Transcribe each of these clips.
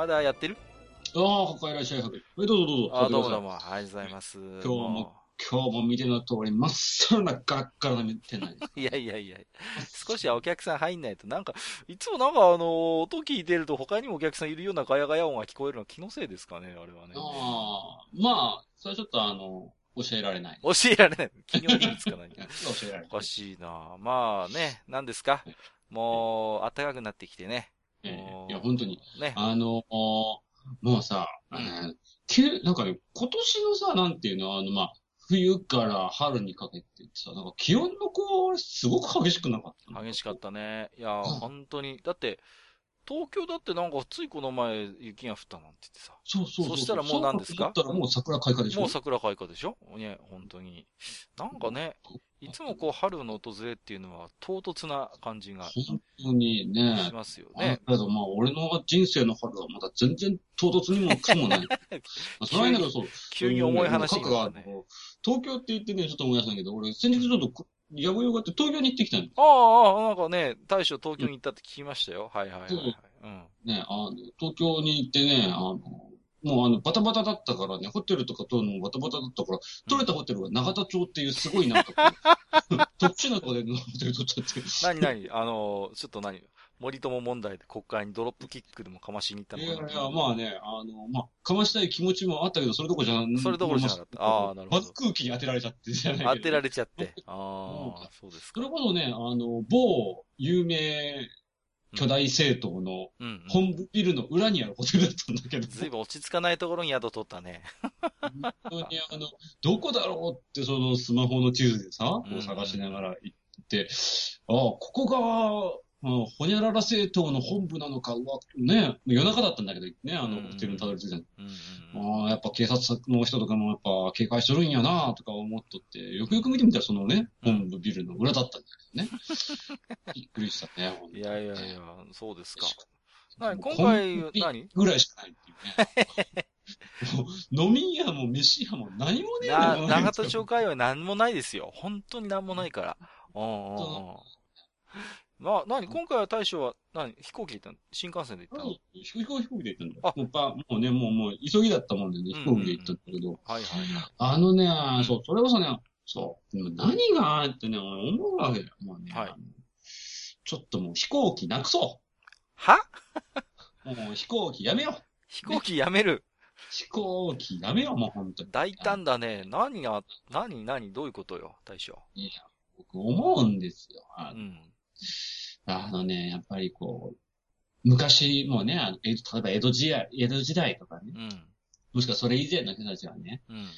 まだやってる？ああ、お帰りらっしゃい。はい、どうぞどうぞ。あどうもどうも。ありがとうございます。今日も、今日も見ての通り、まっさらなガラッガラな店内です。いやいやいや、少しはお客さん入んないと、なんか、いつもなんかあの、音聞いてると他にもお客さんいるようなガヤガヤ音が聞こえるのは気のせいですかね、あれはね。ああ、まあ、それはちょっとあの、教えられない。教えられない。企業秘密か何か。教えられない。おかしいなまあね、何ですか？もう、暖かくなってきてね。ええいや、本当に。ね。あの、もうさ、なんかね、今年のさ、なんていうの、あの、まあ、冬から春にかけてさ、なんか気温のこう、すごく激しくなかった激しかったね。いや、うん本当に。だって、東京だってなんかついこの前雪が降ったなんて言ってさ。そうそうそう。そしたらもう何ですか？そうだったらもう桜開花でしょ？もう桜開花でしょ？ね、本当に。なんかね、いつもこう春の訪れっていうのは唐突な感じがし本当にね。ますよあね。だけどまあ、俺の人生の春はまだ全然唐突にもかもない。まあそれはいいんだけど、そう。急に重い話にになったね。東京って言ってね、ちょっと思い出したんだけど、俺先日ちょっと、やぶよがって東京に行ってきたんだああ、ああ、なんかね、大将東京に行ったって聞きましたよ。はいはいはいはい。うん。ね、あの、東京に行ってね、あの、もうあの、バタバタだったからね、ホテルとか取るのもバタバタだったから、取れたホテルが永田町っていうすごいなんかこう、特殊なとこでホテル取っちゃって。何何？あの、ちょっと何？森友問題で国会にドロップキックでもかましに行ったいやいのかな？や、まあね、あの、まあ、かましたい気持ちもあったけど、それどころじゃそれどころじゃなかった。あーなるほど。空気に当てられちゃってじゃないけど。当てられちゃって。ああ、そうですそか。れこそね、あの、某有名巨大政党の。本部ビルの裏にあるホテルだったんだけど、ずいぶん落ち着かないところに宿取ったね。本当にあの、どこだろうってそのスマホの地図でさ、う探しながら行って、ああ、ここが、うんほにゃらら政党の本部なのか、うわ、ね、夜中だったんだけど、ね、あの、うんホテルにたどり着いたの。ああ、やっぱ警察の人とかもやっぱ警戒しとるんやなとか思っとって、よくよく見てみたらそのね、うん本部ビルの裏だったんだけどね。びっくりしたね、ほんといやいやいや、そうですか。な今回何？ぐらいしかないっていうね。飲み屋も飯屋も何もねえな、長田町会は何もないですよ。本当に何もないから。うんうんうん。まあ、何今回は大将は、何？飛行機で行ったの？新幹線で行ったの飛行飛行機で行ったんだよ。あもうばもうね、もう、もう、急ぎだったもんでね、うん飛行機で行ったんだけど、はいはいはい。あのね、んそう、それこそね、そう、何がってね、俺思うわけよ。もうね、はいあのちょっともう飛行機なくそは？う。もう飛行機やめよう。飛行機やめる？飛行機やめよう、もう本当に。大胆だね。何が、何、何、どういうことよ、大将。いや、僕思うんですよ。あの,、うん。あのね、やっぱりこう、昔もね、あのえ例えば江戸時代、江戸時代とかね、うん。もしくはそれ以前の人たちはね、うん。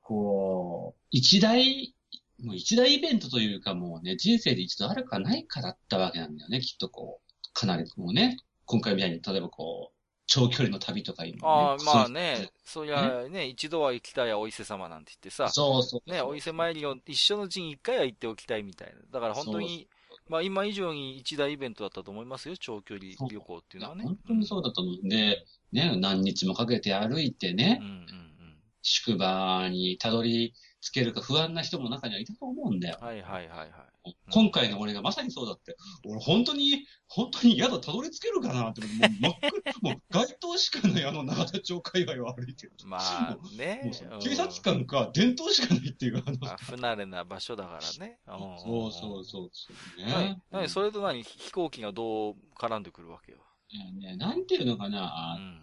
こう、一大、もう一大イベントというかもうね、人生で一度あるかないかだったわけなんだよね、きっとこう、かなりこうね、今回みたいに、例えばこう、長距離の旅とかいうのああ、ねまあね、そりゃね、一度は行きたいやお伊勢様なんて言ってさ、そうそう。ね、お伊勢参りを一緒のうちに一回は行っておきたいみたいな。だから本当に、まあ今以上に一大イベントだったと思いますよ、長距離旅行っていうのはね。本当にそうだったので、ね、何日もかけて歩いてねうん、うんうん。宿場にたどり着けるか不安な人も中にはいたと思うんだよ。はいはいはいはい。今回の俺がまさにそうだって。俺本当に、本当に宿たどり着けるかなって、もう真っ暗、もう街灯しかないあの永田町界隈を歩いてる。まあもねう。警察官か電灯しかないっていう、あの、まあ不慣れな場所だからね。そうそうそうそうはいね。。何それと何？飛行機がどう絡んでくるわけよ。いやね、なんていうのかうな、ん。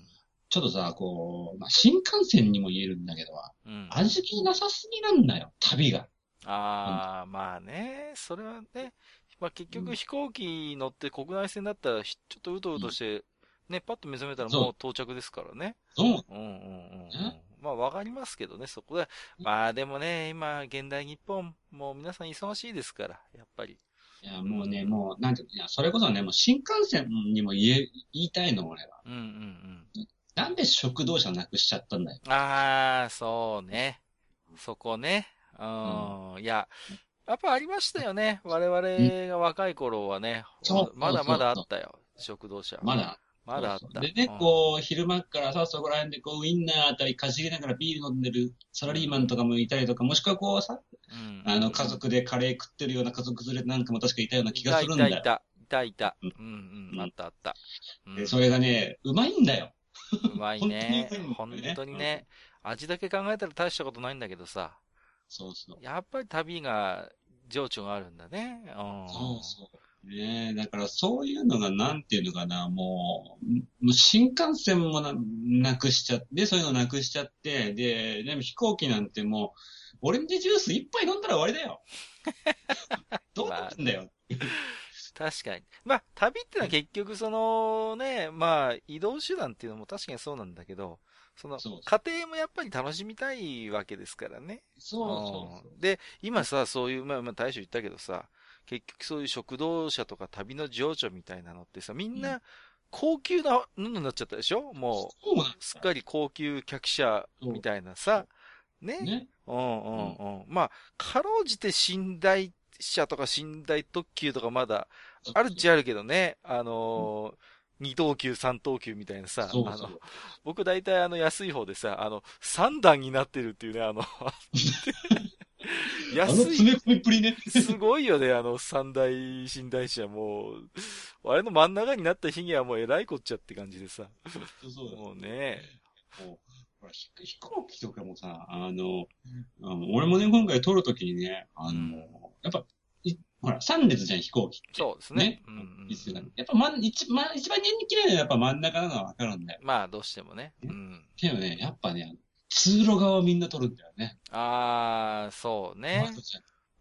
ちょっとさ、こう、まあ、新幹線にも言えるんだけど、うん。味気なさすぎなんだよ、旅が。ああ、まあね、それはね、まあ結うん局飛行機乗って国内線だったらひちょっとうとうとして、ね、パッと目覚めたらもう到着ですからね。そう。うんうんうんうん。まあわかりますけどね、そこで。まあでもね、今、現代日本、もう皆さん忙しいですから、やっぱり。いや、もうね、もう、なんていうの、いや、それこそね、もう新幹線にも言え、言いたいの、俺は。うんうんなんで食堂車なくしちゃったんだよ。うん。ああ、そうね。そこね。うん。いや、やっぱありましたよね。我々が若い頃はね。まだまだあったよ。食堂車は。まだ。まだあった。でね、こう、昼間からさ、そこら辺でこう、ウインナーあたりかじりながらビール飲んでるサラリーマンとかもいたりとか、もしくはこうさ、うん、あの、家族でカレー食ってるような家族連れなんかも確かいたような気がするんだよ。いたいた、いたいた。ううんんうん、あったあった。うんで、それがね、うまいんだよ。うまいね本当にね。にね。味だけ考えたら大したことないんだけどさ。そうそう。やっぱり旅が、情緒があるんだね。うん。そうそう。ねえ、だからそういうのがなんていうのかな、もう、もう新幹線もななくしちゃって、そういうのなくしちゃって、で、でも飛行機なんてもう、オレンジジュース一杯飲んだら終わりだよ。どうなんだよ。確かに。まあ、旅ってのは結局そのね、まあ、移動手段っていうのも確かにそうなんだけど、その家庭もやっぱり楽しみたいわけですからね。そうそううんで、今さ、そういう、まあ、まあ、大将言ったけどさ、結局そういう食堂車とか旅の情緒みたいなのってさ、みんうな高級なのになっちゃったでしょ？もう、すっかり高級客車みたいなさ、ね？ね。うんうんうん。まあ、かろうじて寝台車とか寝台特急とかまだあるっちゃあるけどね、あのー二等級、三等級みたいなさ、あのそう。そう。、僕大体あの安い方でさ、あの、三段になってるっていうね、あの、あ の安い、詰め込みっぷりね。すごいよね、あの三大寝台車もう、あれの真ん中になった日にはもう偉いこっちゃって感じでさ、そうだもうね、もうほら飛飛行機とかもさ、あの、あの俺もね、今回撮るときにね、あの、うん。やっぱ、いほら、3列じゃん、飛行機って。そうですねね。うんうんやっぱ、まん、一、ま、一番人気なのはやっぱ真ん中なのはわかるんだよ。まあどうしてもね。うん。けどね、やっぱね、通路側をみんな撮るんだよね。ああ、そうね。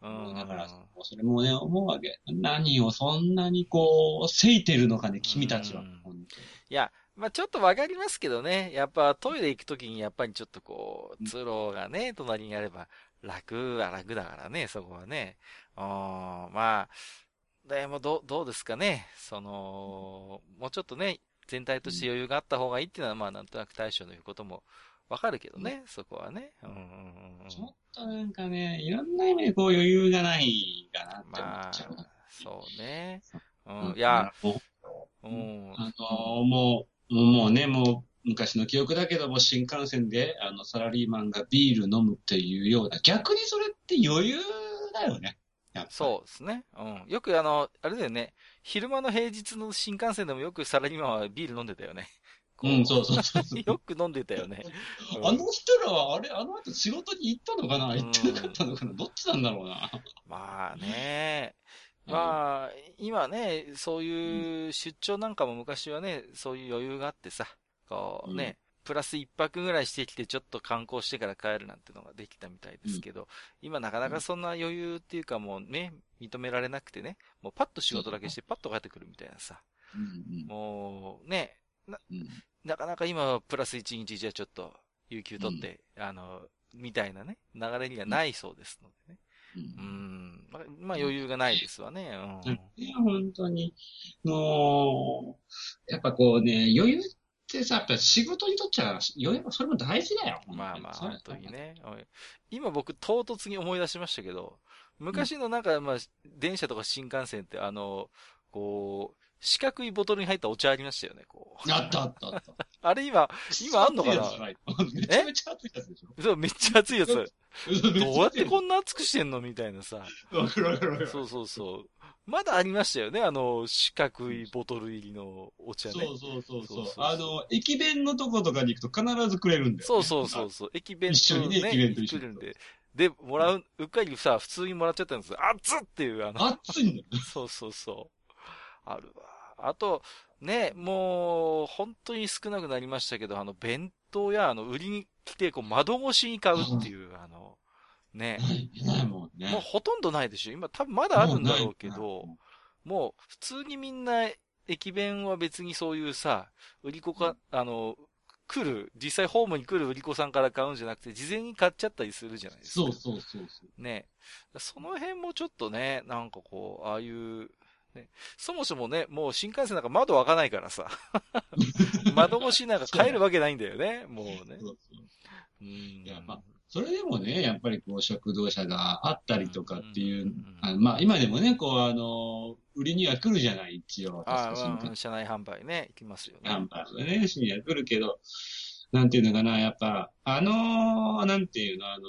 うん。だから、それもね、思うわけ。何をそんなにこう、せいてるのかね、君たちはうん。本いや、まあちょっとわかりますけどね。やっぱトイレ行くときにやっぱりちょっとこう、通路がね、隣にあれば楽は楽だからね、そこはね。うん、まあ、でもどう、どうですかね。その、もうちょっとね、全体として余裕があった方がいいっていうのは、まあなんとなく大将の言うこともわかるけどね、そこはね。うんちょっとなんかね、いろんな意味でこう余裕がないかなって思まあっちゃう。、そうね。ううんん、いや、、もううん、あのーもう、もうね、もう、昔の記憶だけども、新幹線で、あの、サラリーマンがビール飲むっていうような、逆にそれって余裕だよね。そうですね。うん。よくあの、あれだよね。昼間の平日の新幹線でもよくサラリーマンはビール飲んでたよね。こうん、そうそうそうそう。よく飲んでたよね。うんあの人らは、あれ、あの後仕事に行ったのかな？行ってなかったのかな？どっちなんだろうな？まあね。うんまあ、今ね、そういう出張なんかも昔はね、そういう余裕があってさ、こうね、プラス一泊ぐらいしてきてちょっと観光してから帰るなんてのができたみたいですけど、今なかなかそんな余裕っていうかもうね、認められなくてね、もうパッと仕事だけしてパッと帰ってくるみたいなさ、うんもうね、うん。なかなか今はプラス1日じゃちょっと、有給取って、あの、みたいなね、流れにはないそうですのでね。うん。まあ余裕がないですわね。うん。いや、本当に、もう、やっぱこうね、余裕ってさ、やっぱ仕事にとっちゃ、それも大事だよ。まあまあ、本当に。ね。今僕、唐突に思い出しましたけど、昔のなんか、まあ、電車とか新幹線って、あの、こう、四角いボトルに入ったお茶ありましたよね、こう。あったあったあった。あれ今、今あんのかな？めちゃめちゃ熱いやつでしょ？そう、めっちゃ熱いやつ。ど どうやってこんな熱くしてんのみたいなさ。わかるわかるわかる。そうそうそう。まだありましたよね、あの、四角いボトル入りのお茶ね。そうそうそうそううそそうそうあの、駅弁のとことかに行くと必ずくれるんだよ、ね。そうそうそうそう。駅弁と一緒にね駅弁と一緒に来るんで。で、もらう、うっかりさ、普通にもらっちゃったんですよ。熱っっていう、あの、熱いんだよ。そうそうそう。あるわ。あと、ね、もう、本当に少なくなりましたけど、あの、弁当や、あの、売りに来て、こう、窓越しに買うっていう、あの、ね、ない、もんね。もうほとんどないでしょ。今多分まだあるんだろうけもどもう、普通にみんな、駅弁は別にそういうさ、売り子か、あの、来る、実際ホームに来る売り子さんから買うんじゃなくて、事前に買っちゃったりするじゃないですか。そうそうそうそう。ね。その辺もちょっとね、なんかこう、ああいう、ね、そもそもね、もう新幹線なんか窓開かないからさ。窓越しなんか帰るわけないんだよね、もうね。そうそううん。いやまあそれでもね、やっぱりこう食堂車があったりとかっていう、うんうんうんあのまあ今でもね、こうあの、売りには来るじゃない、一応。ああ、車内販売ね、行きますよね。ナンバーがね、深夜来るけど、なんていうのかな、やっぱ、あのーなんていうの、あの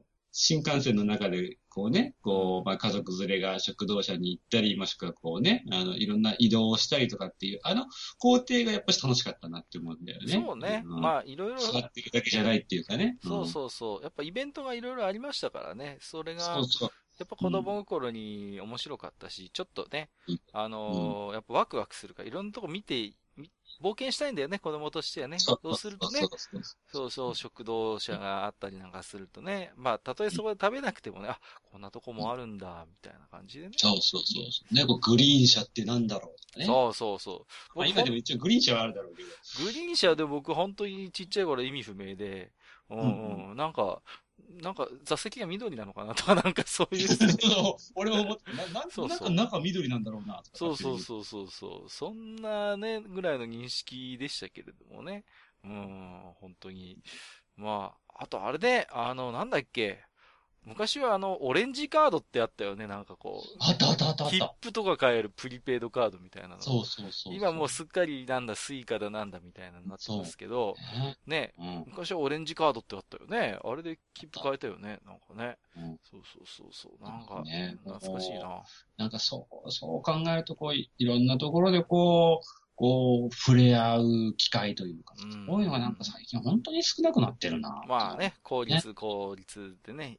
ー新幹線の中で、こうね、こう、まあ、家族連れが食堂車に行ったり、もしくはこうね、あの、いろんな移動をしたりとかっていう、あの工程がやっぱり楽しかったなって思うんだよね。そうね。んまあ、いろいろ、座ってるだけじゃないっていうかね。そうそうそう。やっぱイベントがいろいろありましたからね。それうん。が、そうそう。やっぱ子供心に面白かったし、ちょっとねうん、あのーやっぱワクワクするから、いろんなとこ見て、み冒険したいんだよね、子供としてはね。そうするとねそう、そう食堂車があったりなんかするとね、まあ、たとえそこで食べなくてもね、あ、こんなとこもあるんだ、みたいな感じでね。そうそうそう。ね、グリーン車ってなんだろうね。そうそうそう。まあ今でも一応グリーン車はあるだろうけど。グリーン車で僕本当にちっちゃい頃意味不明で、うんうんうん、なんか、なんか座席が緑なのかなとか、なんかそういう、俺も思って、な、なそうそうなんか中緑なんだろうなとか。そうそうそうそうそう、そんなね、ぐらいの認識でしたけれどもね。うん、本当に。まあ、あとあれで、あの、なんだっけ、昔はあの、オレンジカードってあったよね、なんかこう。あったあったあったあった。切符とか買えるプリペイドカードみたいなの。そうそうそうそう。今もうすっかりなんだ、 Suica だなんだみたいなのになってますけど、ね。ね、うん。昔はオレンジカードってあったよね。あれで切符買えたよね。なんかね。うんそうそうそうそう。なんか、ね懐かしいな。なんかそう、そう考えると、こうい、いろんなところでこう、こう、触れ合う機会というか、うんそういうのがなんか最近本当に少なくなってるな。まあ。ね、効率、効率でね。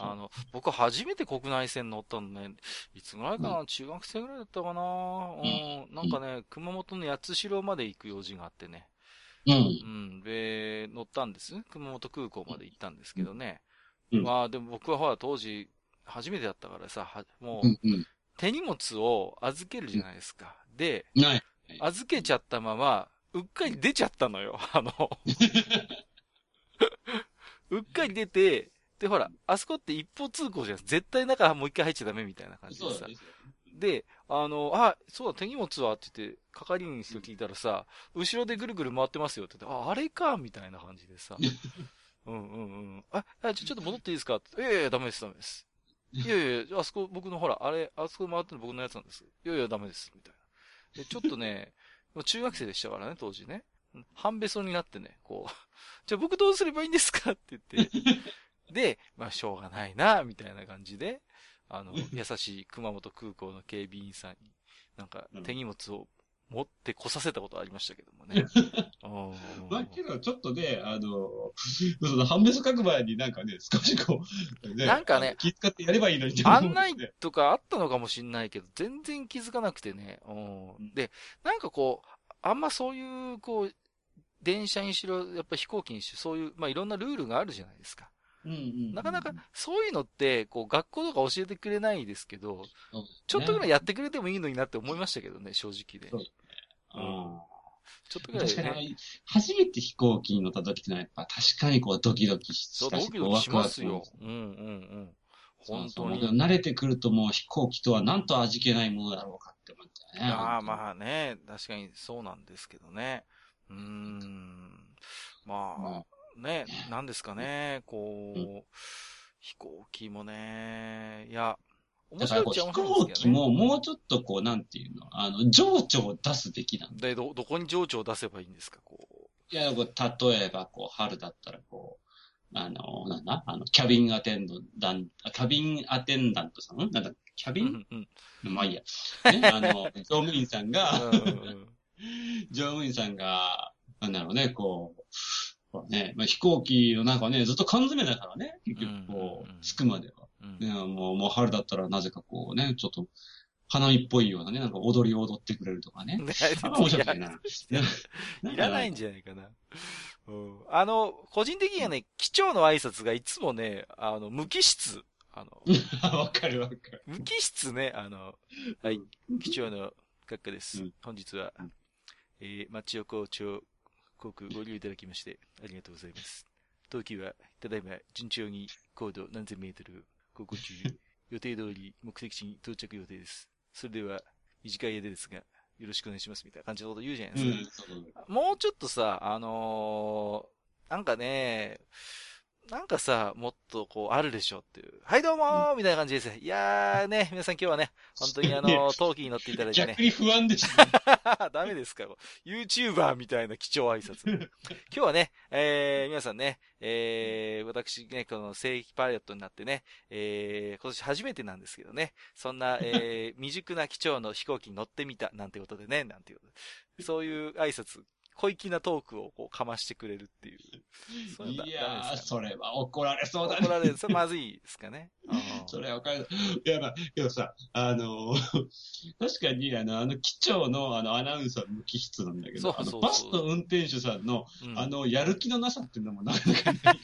あの、僕初めて国内線乗ったのね、いつぐらいかな、中学生ぐらいだったかな。うん、なんかね、熊本の八代まで行く用事があってね。うん。うん、で、乗ったんです。熊本空港まで行ったんですけどね。うんまあでも僕はほら当時、初めてだったからさ、はもう、うんうん。手荷物を預けるじゃないですか。で。預けちゃったまま、うっかり出ちゃったのよ。あの、うっかり出て、で、ほら、あそこって一方通行じゃん。絶対中もう一回入っちゃダメみたいな感じでさ。で、あの、あ、そうだ、手荷物はって言って、係員の人聞いたらさ、後ろでぐるぐる回ってますよって言って、あ、あれか、みたいな感じでさ。うんうんうん。あ、あちょ、ちょっと戻っていいですか？って。いやいや、ダメです、ダメです。いやいや、あそこ僕のほら、あれ、あそこ回ってるの僕のやつなんです。いやいや、ダメです、みたいな。で、ちょっとね、中学生でしたからね、当時ね。うん半べそになってね、こう、じゃあ僕どうすればいいんですか？って言って。で、まあ、しょうがないな、みたいな感じで、あの、優しい熊本空港の警備員さんに、なんかうん手荷物を持ってこさせたことありましたけどもね。うんまあ、けど、ちょっとね、あの、その、判別書く前になんかね、少しこう、ね、なんかね気遣ってやればいいのに案内とかあったのかもしんないけど、全然気づかなくてね。うんで、なんかこう、あんまそういう、こう、電車にしろ、やっぱ飛行機にしろ、そういう、まあ、いろんなルールがあるじゃないですか。うんうん。なかなか、そういうのって、こう、学校とか教えてくれないですけど、ね、ちょっとぐらいやってくれてもいいのになって思いましたけどね、正直で。そううんうんちょっとぐらい確かね。に、初めて飛行機に乗った時ってのは、やっぱ確かにこう、ドキドキしそう、たし、ドキドキしこうワクワクますよ。うんうんうん。本当に。そうそう慣れてくるともう飛行機とはなんと味気ないものだろうかって思っちゃうね。ああ、あ。まあね、確かにそうなんですけどね。うーん。ままあ、ねね、なんですかね、こう、う飛行機もね、いや、面だからこう飛行機。ももうちょっとこう、なんていうの、あの、情緒を出すべきなんだ。で、ど、どこに情緒を出せばいいんですか、こいや、こう、例えばこう、春だったらこう、あの、なんだ？あの、キャビンアテンダント、キャビンアテンダントさん？なんだキャう。ビン？うんうん。まあいいや。ね、あの、乗務員さんが、うんうん 乗務員さんが、なんだろうね、こうね、まあ、飛行機の中ね、ずっと缶詰だからね、結局こう着くまでは。うんね、もう、もう春だったらなぜかこうね、ちょっと、花見っぽいようなね、なんか踊りを踊ってくれるとかね。面白いな。いらないんじゃないかな。うん、あの、個人的にはね、機長の挨拶がいつもね、あの、無機質。あの、ゃ わかるわかる。無機質ね、あの、はい、機長の閣下です。うん本日はうん、えー、町横丁航空ご利用いただきまして、ありがとうございます。東急は、ただいま、順調に高度何千メートル航行中、予定通り目的地に到着予定です。それでは、短い間ですが、よろしくお願いしますみたいな感じのこと言うじゃないですか。うん、もうちょっとさ、あのーなんかね、なんかさ、もっとこう、あるでしょっていう。はい、どうもーみたいな感じです。いやーね、皆さん今日はね、本当にあのー、陶器に乗っていただいてね逆。に不安でした、ね。ダメですか ?YouTuber みたいな貴重挨拶。今日はね、えー、皆さんね、えー、私ね、この正規パイロットになってね、えー、今年初めてなんですけどね、そんな、えー、未熟な機長の飛行機に乗ってみた、なんてことでね、なんていうことで。そういう挨拶、小粋なトークをこうかましてくれるっていう。そういういやー、それは怒られそうだね。怒られる。それまずいですかね。うんそれはわかる。いや、まあ、けどさ、あのー確かに、あの、あの、機長の、あの、アナウンサーの気質なんだけど、そうそうそうあの、バスの運転手さんの、うんあの、やる気のなさっていうのもなかなかない。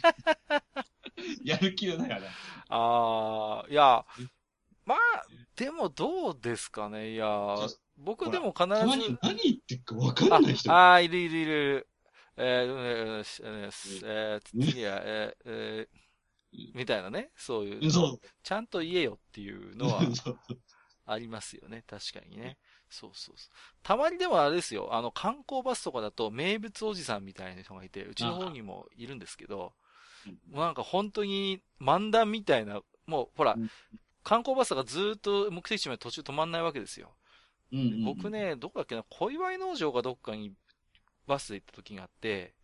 やる気のなさがあー、いや、まあ、でもどうですかね？いや、僕でも必たまにず、何言ってるかわかんない人。ああー、いるいるいる。えー、えー、えー、えー、次は、えー、えーみたいなね。そういう。そう。ちゃんと言えよっていうのはありますよね。確かにね。そうそうそう。たまにでもあれですよ。あの、観光バスとかだと名物おじさんみたいな人がいて、うちの方にもいるんですけど、もうなんか本当に漫談みたいな、もうほらうん、観光バスがずーっと目的地まで途中止まんないわけですよ。うんうんうん僕、ね、どこだっけな、小祝農場かどっかにバスで行った時があって、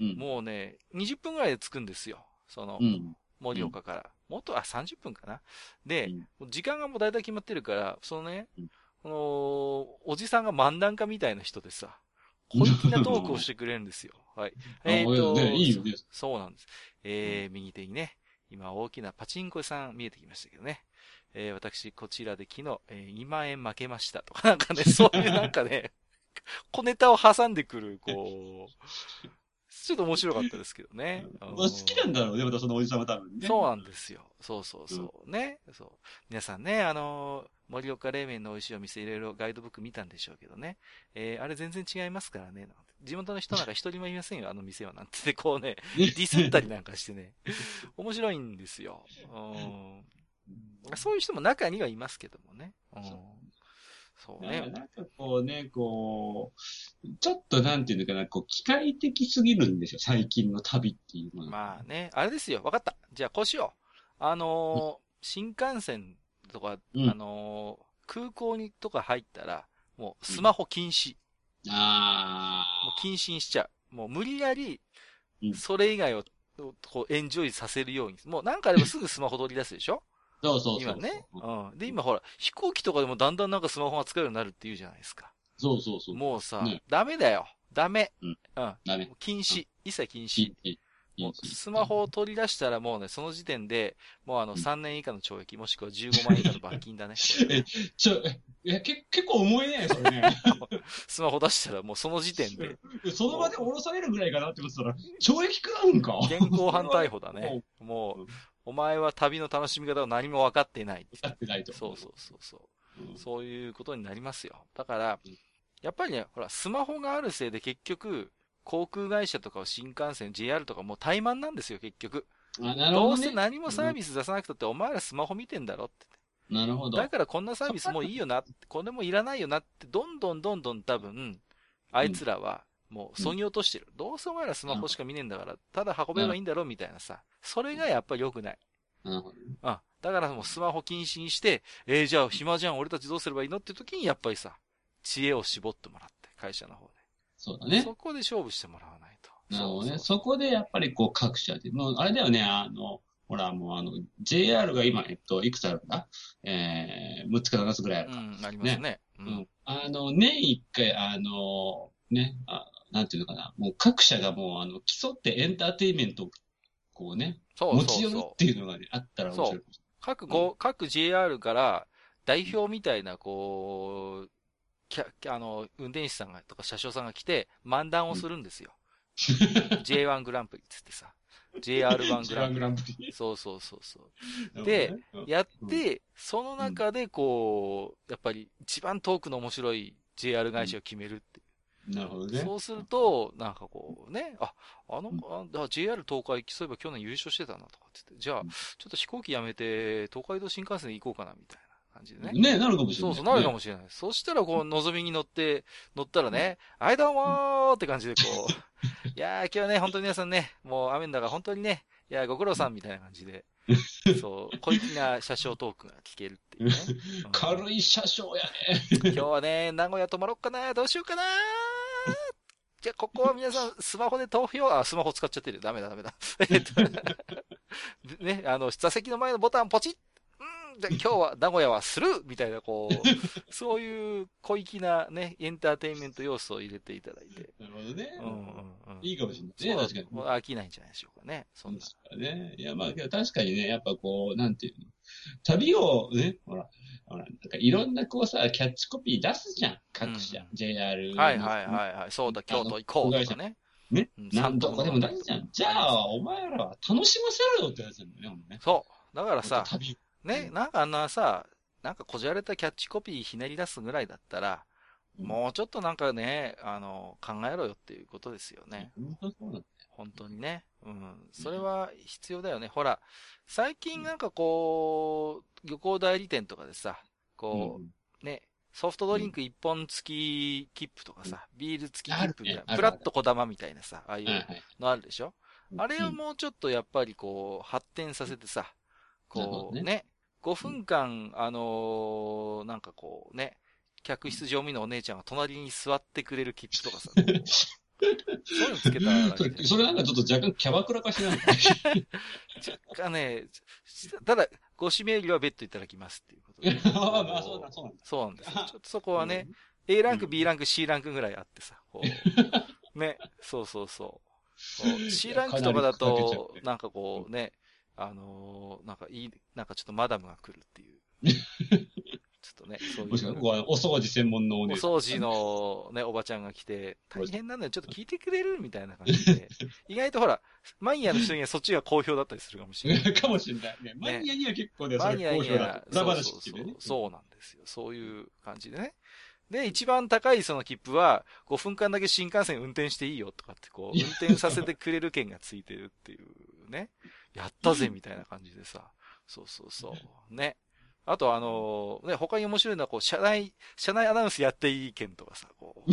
うん、もうね、20分ぐらいで着くんですよ。そのう、ん。盛岡から。もっと、あ、30分かな。で、うん時間がもう大体決まってるから、そのねうん、この、おじさんが漫談家みたいな人でさ、小粋なトークをしてくれるんですよ。はい。あえーと、ねいいよねそうなんです。えー、右手にね、今大きなパチンコ屋さん見えてきましたけどね。えー、私、こちらで昨日、えー、2万円負けましたとか、なんかね、そういうなんかね、小ネタを挟んでくる、こう、ちょっと面白かったですけどね。まあ好きなんだろうね、またそのおじさんは多分ね。そうなんですよ。そうそうそう。ね。そう。皆さんね、あのー盛岡冷麺の美味しいお店いろいろガイドブック見たんでしょうけどね。えー、あれ全然違いますからね。なんて地元の人なんか一人もいませんよ、あの店は。なんてね、こうね、ディスったりなんかしてね。面白いんですよ。うん。そういう人も中にはいますけどもね。うん。そうね。なんかこうね、こう、ちょっとなんていうのかな、こう、機械的すぎるんですよ、最近の旅っていうのは。まあね、あれですよ。わかった。じゃあこうしよう。あのー新幹線とか、うんあのー空港にとか入ったら、もうスマホ禁止。あもう禁止にしちゃう。もう無理やりう、んそれ以外を、こう、エンジョイさせるように。もうなんかでもすぐスマホ取り出すでしょ？ー、そうそうそう。今ね。うん。で、今ほら、飛行機とかでもだんだんなんかスマホが使えるようになるって言うじゃないですか。そうそうそう。もうさ、ねダメだよ。ダメ。うん。うん。ダメ。禁止。一切禁止。もうスマホを取り出したらもうね、その時点で、もうあの、うん3年以下の懲役、もしくは15万円以下の罰金だね。これねちょ、え、け、結構重いね、それね。スマホ出したらもうその時点で、その場で降ろされるぐらいかなって思ってたら、懲役くらうんか現行犯逮捕だね。もう、お前は旅の楽しみ方を何も分かってない。やってないと。そうそうそうそう。うん。そういうことになりますよ。だからうん、やっぱりね、ほら、スマホがあるせいで結局、航空会社とか新幹線、JR とかもう怠慢なんですよ、結局。あ、なるどほどね。うせ何もサービス出さなくたって、お前らスマホ見てんだろって。なるほど。だからこんなサービスもういいよな、これもいらないよなって、どんどんどんどん多分、あいつらは、もう、そぎ落としてる。どうせお前らスマホしか見ねえんだから、ただ運べばいいんだろ、みたいなさ。それがやっぱり良くない。うん。だからもうスマホ禁止にして、えー、じゃあ暇じゃん、俺たちどうすればいいのって時に、やっぱりさ、知恵を絞ってもらって、会社の方で。そうだね。そこで勝負してもらわないと。なるほどね。そこでやっぱりこう各社で、もうあれだよね、あの、ほらもうあの、JR が今、えっと、いくつあるんだ？えー、6つか7つぐらいあるか。うん、ありますね。ううんん。あの、年一回、あの、ね、あなんていうのかな、もう各社がもうあの、競ってエンターテインメントを、こうね、そう持そうそうち寄るっ。ていうのがね、あったら面白い。各ご、各 JR から代表みたいな、こう、キャ、キャあの、運転手さんが、とか車掌さんが来て、漫談をするんですよ。J1 グランプリっつってさ。JR1 グランプ J1 グランプリ。リ。そうそうそうそう。で、やって、その中でこう、やっぱり一番トークの面白い JR 会社を決めるって。なるほどね。そうすると、なんかこうね、あ、あの、あ JR 東海、そういえば去年優勝してたなとかって言って、じゃあ、ちょっと飛行機やめて、東海道新幹線で行こうかな、みたいな感じでね。ね、なるかもしれない。そうそう、なるかもしれない。そしたら、こう、のぞみに乗って、乗ったらね、はい、どうもーって感じで、こう、いやー、今日はね、本当に皆さんね、もう雨んだから本当にね、いやー、ご苦労さんみたいな感じで、そう、小粋な車掌トークが聞けるっていうね。うん 軽い車掌やね。今日はね、名古屋泊まろっかな、どうしようかな。じゃあ、ここは皆さん、スマホで投票、あ、スマホ使っちゃってる。ダメだ、ダメだ。えっと、ね、あの、座席の前のボタンポチッ。うん、じゃあ今日は、名古屋はスルーみたいな、こう、そういう小粋なね、エンターテインメント要素を入れていただいて。なるほどね。うんうんうん。いいかもしれないね、確かに。飽きないんじゃないでしょうかね。そんな。そうだね。いや、まあ、確かにね、やっぱこう、なんていうの。旅をね、ほら、ほら、なんかいろんなこうさ、キャッチコピー出すじゃん。各社。うん JR。はいはいはいはい。そうだ、京都行こうとかね。ねうん。何度かでも出すじゃん。じゃあ、お前らは楽しませろよってやつなんだよね。そう。だからさ、旅。ね、なんかあんなさ、なんかこじられたキャッチコピーひねり出すぐらいだったら、もうちょっとなんかね、あの、考えろよっていうことですよね。本当そう。本当にね。うん。それは必要だよね。ほら、最近なんかこう、漁港代理店とかでさ、こうね、ソフトドリンク一本付き切符とかさ、ビール付き切符みたいな、プラッと小玉みたいなさ、ああいうい。のあるでしょ？あれをうんもうちょっとやっぱりこう、発展させてさ、こうねね、5分間、あのーなんかこうね、客室乗務員のお姉ちゃんが隣に座ってくれる切符とかさ、そういうのつけたらそれ、それなんかちょっと若干キャバクラ化しないの？か 若干ね、ただ、ご指名料は別途いただきますっていうことで。あそうだ、そうなんだ。そうなんですよ。ちょっとそこはね、A ランク、うん B ランク、C ランクぐらいあってさ、こう、ね、そうそうそう。C ランクとかだかななんかこうね、あのーなんかいい、なんかちょっとマダムが来るっていう。っとね、そういうもしお掃除専門のおお姉さん。掃除のね、おばちゃんが来て、大変なのでちょっと聞いてくれるみたいな感じで。意外とほら、マニアの人にはそっちが好評だったりするかもしれない。かもしれないね。マニアには結構ね、それマニアに好評だは、。裏てね。そうなんですよ。そういう感じでね。で、一番高いその切符は、5分間だけ新幹線運転していいよとかって、こう、運転させてくれる券がついてるっていうね。やったぜみたいな感じでさ。そうそうそう。ね。あとあのね、他に面白いのは、こう、車内、車内アナウンスやっていい券とかさ、こう。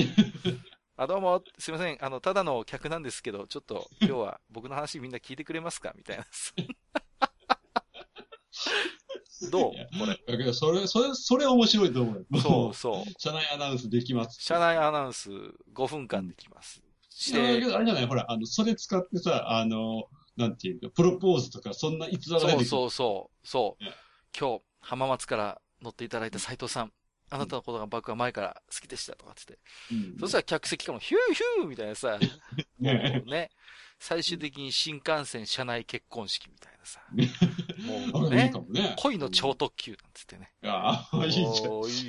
あ、どうも、すいません。あの、ただの客なんですけど、ちょっと今日は僕の話みんな聞いてくれますか？みたいな。どう？これ。だけど、それ、それ、それ面白いと思うよ。そうそう。車内アナウンスできます。車内アナウンス5分間できます。しいやだけて、どあれじゃない？ほら、あの、それ使ってさ、あの、なんていうか、プロポーズとか、そんな逸話が出てくる。そうそうそう、そうね。今日、浜松から乗っていただいた斉藤さん、あなたのことが僕は前から好きでしたとかって言って、うんそしたら客席からもヒューヒューみたいなさ、ねね、最終的に新幹線車内結婚式みたいなさ、あ もうねれいいね。恋の超特急なんつってね。ああ、いいじゃん。いい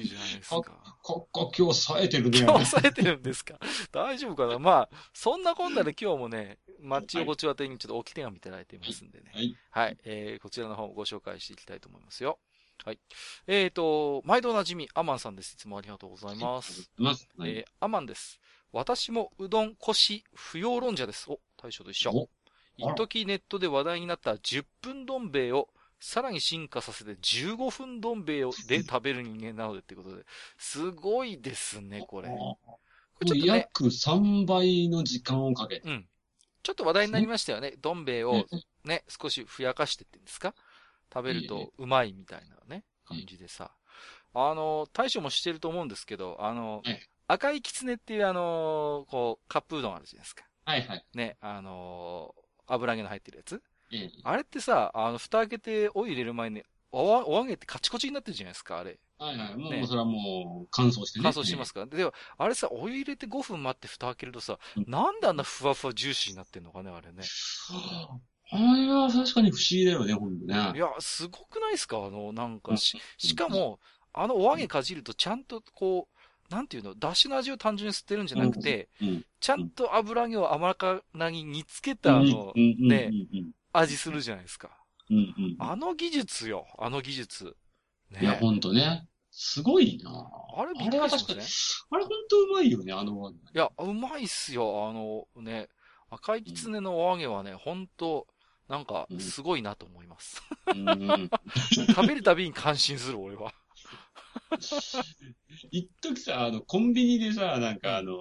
じゃないですか。ここ今日冴えてるね。今日抑えてるんですか？大丈夫かな？まあ、そんなこんなで今日もね、マッチ横丁宛てにちょっと置き手紙いただいてますんでね。はい。はい。えー、こちらの方もご紹介していきたいと思いますよ。はい。えーと、毎度おなじみ、アマンさんです。いつもありがとうございます。ます。えー、アマンです。私もうどん、腰、不要論者です。お、大将と一緒一時ネットで話題になった10分どん兵衛を、さらに進化させて15分どん兵衛をで食べる人間なのでってことで、すごいですね、これ。これちょっとね、約3倍の時間をかけて。うん。ちょっと話題になりましたよね。どん兵衛をねね、少しふやかしてってんですか食べるとうまいみたいなね、うん感じでさ。あの、大将もしてると思うんですけど、あのええ、赤いキツネっていうあの、こう、カップうどんあるじゃないですか。はいはい。ね、あの、油揚げの入ってるやつ。ええあれってさ、あの、蓋開けてお湯入れる前に、おわお揚げってカチコチになってるじゃないですか、あれ。はいはい。もう、ねそれはもう、乾燥してね。乾燥してますから。で、あれさ、お湯入れて5分待って蓋開けるとさ、うんなんであんなふわふわジューシーになってんのかね、あれね。あれは確かに不思議だよね、ほんとね。いや、すごくないですか？あの、なんかし、しかも、あのお揚げかじるとちゃんとこう、なんていうの、出汁の味を単純に吸ってるんじゃなくて、うん、ちゃんと油揚げを甘辛に煮つけたあのねうん味するじゃないですか。あの技術よ、あの技術。いや、ね。ほんとね。すごいなあれびっくりしました確かにね。。あれ本当うまいよね、あの。いや、うまいっすよ。あのね、赤い狐のお揚げはね、ほんと、なんか、すごいなと思います。うん。食べるたびに感心する、俺は。一時さ、あの、コンビニでさ、なんかあの、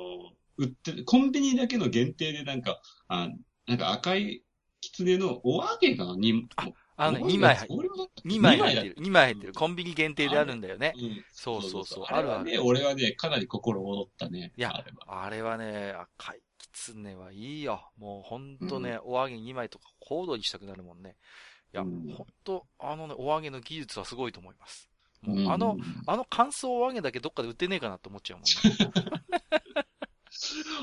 売ってる、コンビニだけの限定でなんか、あなんか赤い狐のお揚げがに、あのね、お揚げ2枚入ってる。2枚入ってる。二2枚入ってる。コンビニ限定であるんだよね。うんそうそうそう。あるある。俺はね、かなり心躍ったね。いや。あれはね、赤い狐はいいよ。もうほんとね、お揚げ2枚とか小躍りしたくなるもんね。いや、うんほんと、あのね、お揚げの技術はすごいと思います。もううんあの、、あの乾燥お揚げだけどっかで売ってねえかなって思っちゃうもんね。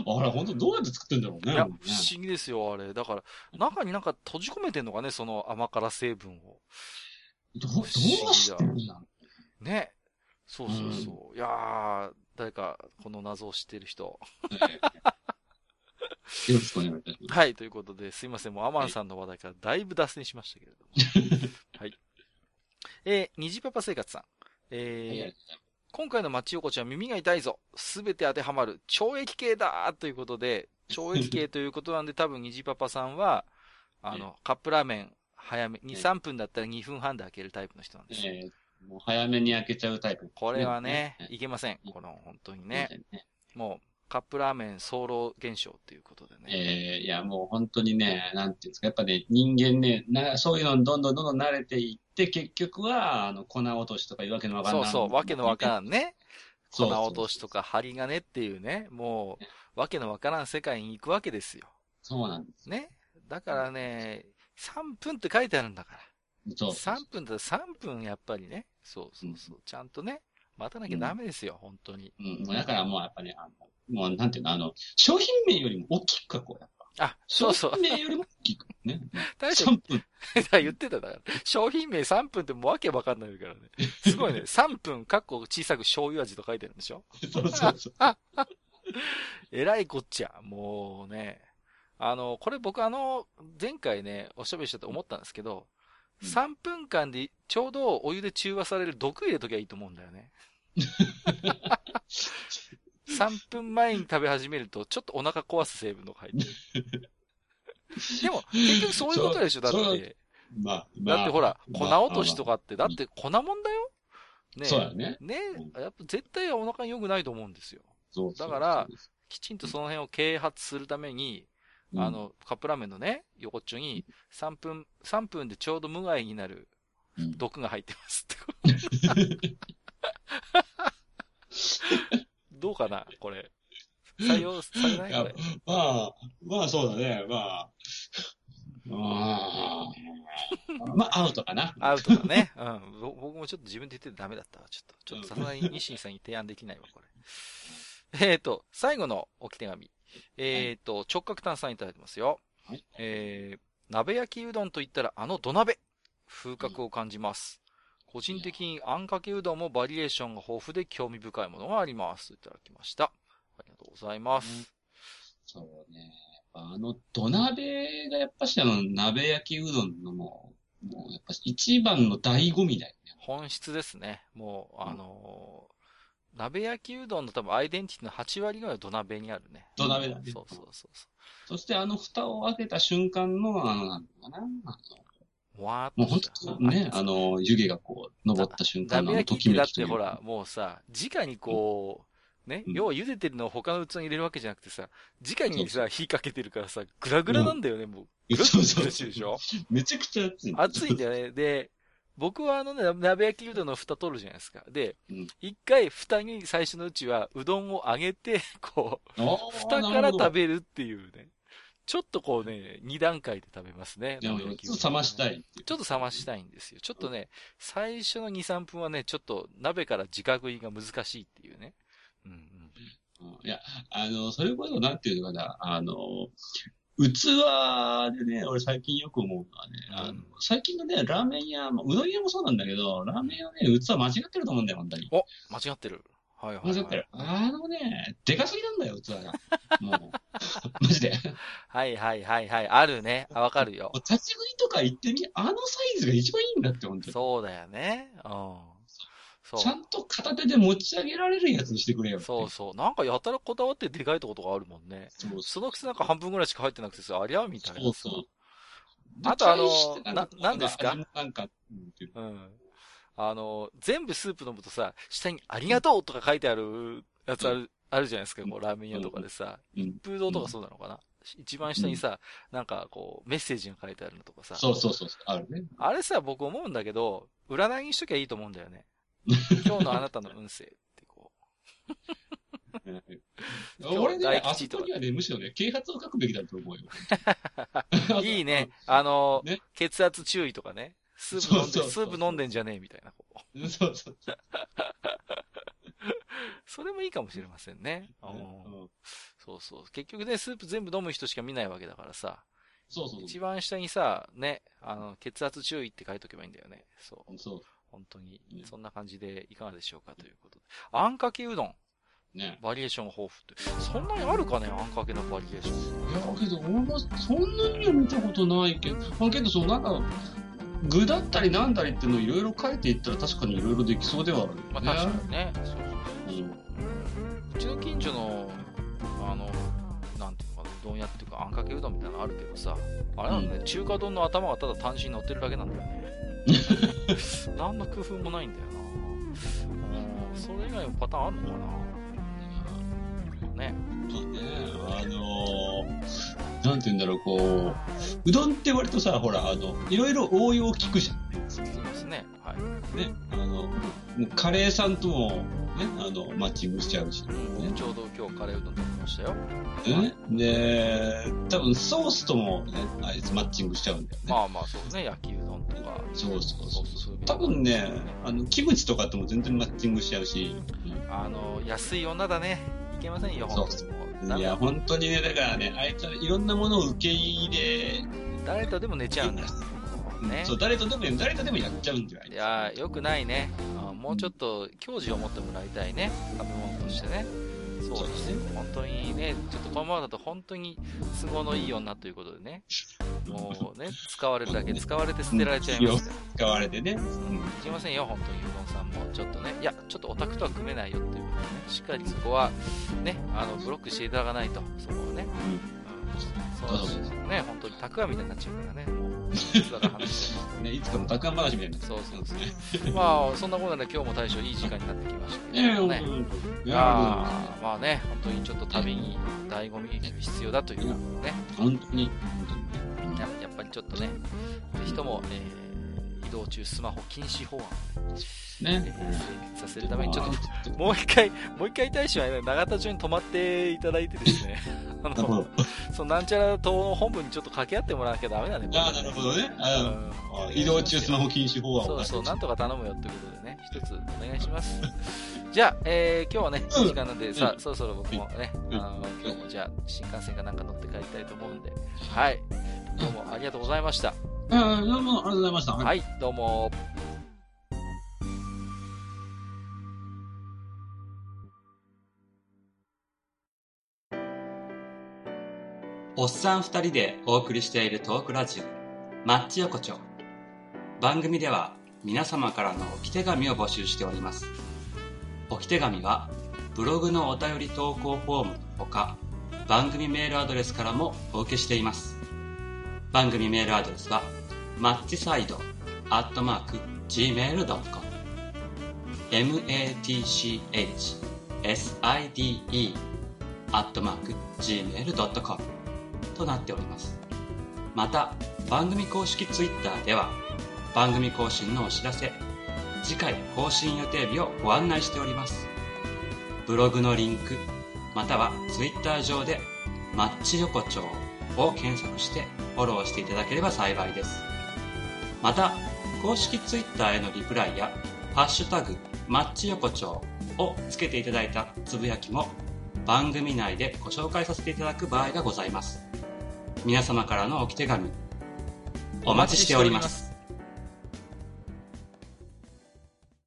あれ、本当どうやって作ってんだろうね。いや、不思議ですよ、あれ。だから、中になんか閉じ込めてんのかね、その甘辛成分を。どう、どうしてんだろね。そうそうそう。いやー、誰か、この謎を知ってる人。よろしくお願いいたします。はい、ということで、すいません、もうアマンさんの話題からだいぶ脱線しましたけれども。はい。えー、虹パパ生活さん。えーはい今回の町横丁は耳が痛いぞ。すべて当てはまる。懲役刑だということで、懲役刑ということなんで、多分虹パパさんは、あの、カップラーメン、早め、2、ええ3分だったら2分半で開けるタイプの人なんですよ。えーもう早めに開けちゃうタイプ。これはね、ねいけません。うんこの、本当にね。ねもう、カップラーメン早漏現象ということでね。えーいや、もう本当にね、なんていうんですか、やっぱね、人間ね、なそういうのにどんどんどんどん慣れていって、結局は、あの、粉落としとかいうわけのわかんない。そうそう、わけのわからんね。粉そうそう落としとか針金っていうね、もう、わけのわからん世界に行くわけですよ。そうなんです。ね。だからね、3分って書いてあるんだから。そうそう3分だったら3分やっぱりね。そうそうそう。ちゃんとね、待たなきゃダメですよ、本当に。うん、もうだからもうやっぱね、あの、もうなんていうの、あの、商品名よりも大きく書こう、やっぱ。あ、そうそう商。品名よりも大きく。ね。確かに3分。言ってただから。商品名3分ってもうわけわかんないからね。すごいね。3分、かっこ小さく醤油味と書いてあるんでしょ？そうそうそう。えらいこっちゃ。もうね。あの、これ僕あの、前回ね、おしゃべりしたと思ったんですけど、うん3分間でちょうどお湯で中和される毒入れときゃいいと思うんだよね。3分前に食べ始めると、ちょっとお腹壊す成分のが入ってる。でも、結局そういうことでしょだって。まあ、まあ。だってほら、粉まあ落としとかって、だって粉もんだよねそうだね。ねうやっぱ絶対お腹に良くないと思うんですよ。そうそうだからきちんとその辺を啓発するために、うんあの、カップラーメンのね、横っちょに、3分、3分でちょうど無害になるうん毒が入ってますって。どうかなこれ。採用されない？まあ、まあそうだね。まあ、まあ、まあアウトかな。アウトだね。うん。ぼ僕もちょっと自分で言っててダメだったわ。ちょっと、ちょっとさすがに西さんに提案できないわ、これ。えっと、最後の置き手紙。えっと、直角炭酸いただいてますよ。はいえー、鍋焼きうどんと言ったらあの土鍋。風格を感じます。個人的にあんかけうどんもバリエーションが豊富で興味深いものがあります。いただきました。ありがとうございます。そうね。あの、土鍋がやっぱしあの、鍋焼きうどんのもう、もうやっぱし一番の醍醐味だよね。本質ですね。もう、あのー鍋焼きうどんの多分アイデンティティの8割ぐらいは土鍋にあるね。土鍋だねそうそうそうそそしてあの蓋を開けた瞬間の、あの、なんのかな。あのう。わーっもう本当ね、あの、湯気がこう、登った瞬間のあ鍋の、と焼きめきというてほら、もうさ、直にこう、ね、うん要は茹でてるのを他の器に入れるわけじゃなくてさ、直にそさ、火かけてるからさ、グラグラなんだよね、もう。そうそうめちゃくちゃ熱い。熱いんだよね。で、僕はあのね、鍋焼きうどんの蓋取るじゃないですか。でうん、一、回蓋に最初のうちはうどんを揚げて、こう、蓋から食るべるっていうね。ちょっとこうね、二段階で食べますね。ちょっと冷ましたい。い。ちょっと冷ましたいんですよ。ちょっとね、最初の2、3分はね、ちょっと鍋から直食いが難しいっていうね。うんうん。うんいや、あの、それこそ、なんていうのかな、あの、器でね、俺最近よく思うのはね、あの、最近のね、ラーメン屋、まあうどん屋もそうなんだけど、ラーメン屋のね、器間違ってると思うんだよ、本当に。お間違ってる。はいはい、はい。間違ってる。あのね、でかすぎなんだよ、器が。もう、マジで。はいはいはいはい。あるね。あわかるよ。立ち食いとか行ってみ、あのサイズが一番いいんだって、本当に。そうだよね。うん。ちゃんと片手で持ち上げられるやつにしてくれよ。そうそう。なんかやたらこだわってでかいとことがあるもんね。そうそのくせなんか半分ぐらいしか入ってなくてさ、ありゃみたいなさ。そうそう。あとあのななんですか？なんか、うん。あの、全部スープ飲むとさ、下にありがとうとか書いてあるやつある、あるじゃないですか、こうラーメン屋とかでさ。うん一風堂とかそうなのかな？一番下にさ、なんかこう、メッセージが書いてあるのとかさ。そうそうそうそう、あるね。あれさ、僕思うんだけど、占いにしときゃいいと思うんだよね。今日のあなたの運勢ってこ今日俺ね、大あそこにはね、むしろね、啓発を書くべきだと思うよ。う。いいね。。あの、ね血圧注意とかね。スープ飲んで、そうそうそうスープ飲んでんじゃねえみたいな。そうそうそう。それもいいかもしれませんね。うんうんそうそう。結局ね、スープ全部飲む人しか見ないわけだからさ。そうそう一番下にさ、ね、あの、血圧注意って書いとけばいいんだよね。そう。そう。本当にね。そんな感じでいかがでしょうかということで。あんかけうどん。ね。バリエーションが豊富って。そんなにあるかねあんかけのバリエーション。いや、けど、俺もそんなには見たことないけど、まあけど、そのなんか、具だったりなんだりっていうのをいろいろ書いていったら確かにいろいろできそうではあるよね。まあ確かにね。そうそううんうちの近所の、あの、なんていうのかな、うどん屋っていうか、あんかけうどんみたいなのあるけどさ、あれなんだね、中華丼の頭がただ単身に乗ってるだけなんだよね。何の工夫もないんだよな。うんそれ以外のパターンあるのかなね。そうね、あのーなんて言うんだろう、こう、うどんって割とさ、ほら、あの、いろいろ応用聞くじゃん。聞きますね。はい。ね、あの、カレーさんとも、ね、あの、マッチングしちゃうし、ね。うんちょうど今日カレーうどん食べましたよ。ね、で、多分ソースともね、あいつマッチングしちゃうんだよね。まあまあそうね、焼きうどんとか。そうそうそうそう多分ね、あの、キムチとかとも全然マッチングしちゃうし。あの、安い女だね。いけませんよ、本当に。いや、本当にね、だからね、あいつはいろんなものを受け入れ、誰とでも寝ちゃうんだよ。ねそう、誰とでも、誰とでもやっちゃうんだよ、あい？ついやー、よくないね。あもうちょっと、矜持を持ってもらいたいね。食べ物としてね。そうですね。本当にね、ちょっとこのままだと本当に都合のいい女ということでね。もうね、使われるだけ使われて捨てられちゃいます。使われてね。うん、いけませんよ、本当に、うどんさんも。ちょっとね、いや、ちょっとオタクとは組めないよっていうことでね、しっかりそこは、ね、あの、ブロックしていただかないと、そこはね。うんそうですね、本当にたくあみたいになっちゃうからね、もう、つらが話してね、いつかのたくあん話みたいな。そうそうそう。ね。まあ、そんなことで今日も大将いい時間になってきましたけええ、どね。いいやーまあね、本当にちょっと旅に醍醐味が必要だというかね、本当に。ややっぱりちょっとね、ぜひとも、えー移動中スマホ禁止法案、えね。ー成立させるためにちょっともう一回、もう一回大使はね、永田町に泊まっていただいてですね、あの、そのなんちゃら党の本部にちょっと掛け合ってもらわなきゃダメだね。ああ、なるほどね。あうんあ移動中スマホ禁止法案をそうそう、なんとか頼むよってことでね、一つお願いします。じゃあ、えー、今日はね、いい時間なんで、さあ、そろそろ僕もね、うんあの、今日もじゃあ、新幹線かなんか乗って帰りたいと思うんで、はい。どうもありがとうございました。どうもありがとうございました。はい、どうも。おっさん二人でお送りしているトークラジオ、マッチ横丁。番組では皆様からの置き手紙を募集しております。置き手紙はブログのお便り投稿フォームのほか、番組メールアドレスからもお受けしています。番組メールアドレスは、マッチサイドアットマーク gmail.com matchside アットマーク gmail.com となっております。また、番組公式ツイッターでは、番組更新のお知らせ、次回更新予定日をご案内しております。ブログのリンク、またはツイッター上で、マッチ横丁を検索してフォローしていただければ幸いです。また、公式 Twitter へのリプライや、ハッシュタグ、マッチ横丁をつけていただいたつぶやきも、番組内でご紹介させていただく場合がございます。皆様からのおき手紙、お待ちしております。